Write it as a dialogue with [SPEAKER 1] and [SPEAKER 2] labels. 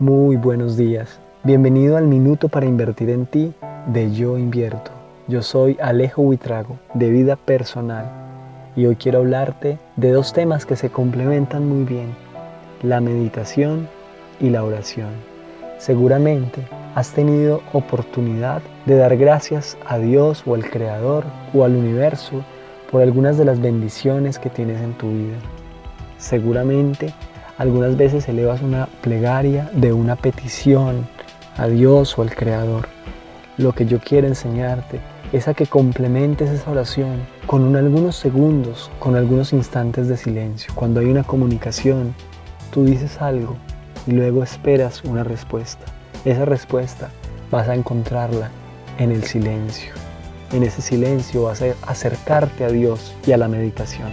[SPEAKER 1] Muy buenos días. Bienvenido al Minuto para Invertir en Ti de Yo Invierto. Yo soy Alejo Huitrago, de Vida Personal, y hoy quiero hablarte de dos temas que se complementan muy bien, la meditación y la oración. Seguramente has tenido oportunidad de dar gracias a Dios o al Creador o al universo por algunas de las bendiciones que tienes en tu vida. Seguramente algunas veces elevas una plegaria de una petición a Dios o al Creador. Lo que yo quiero enseñarte es a que complementes esa oración con algunos segundos, con algunos instantes de silencio. Cuando hay una comunicación, tú dices algo y luego esperas una respuesta. Esa respuesta vas a encontrarla en el silencio. En ese silencio vas a acercarte a Dios y a la meditación.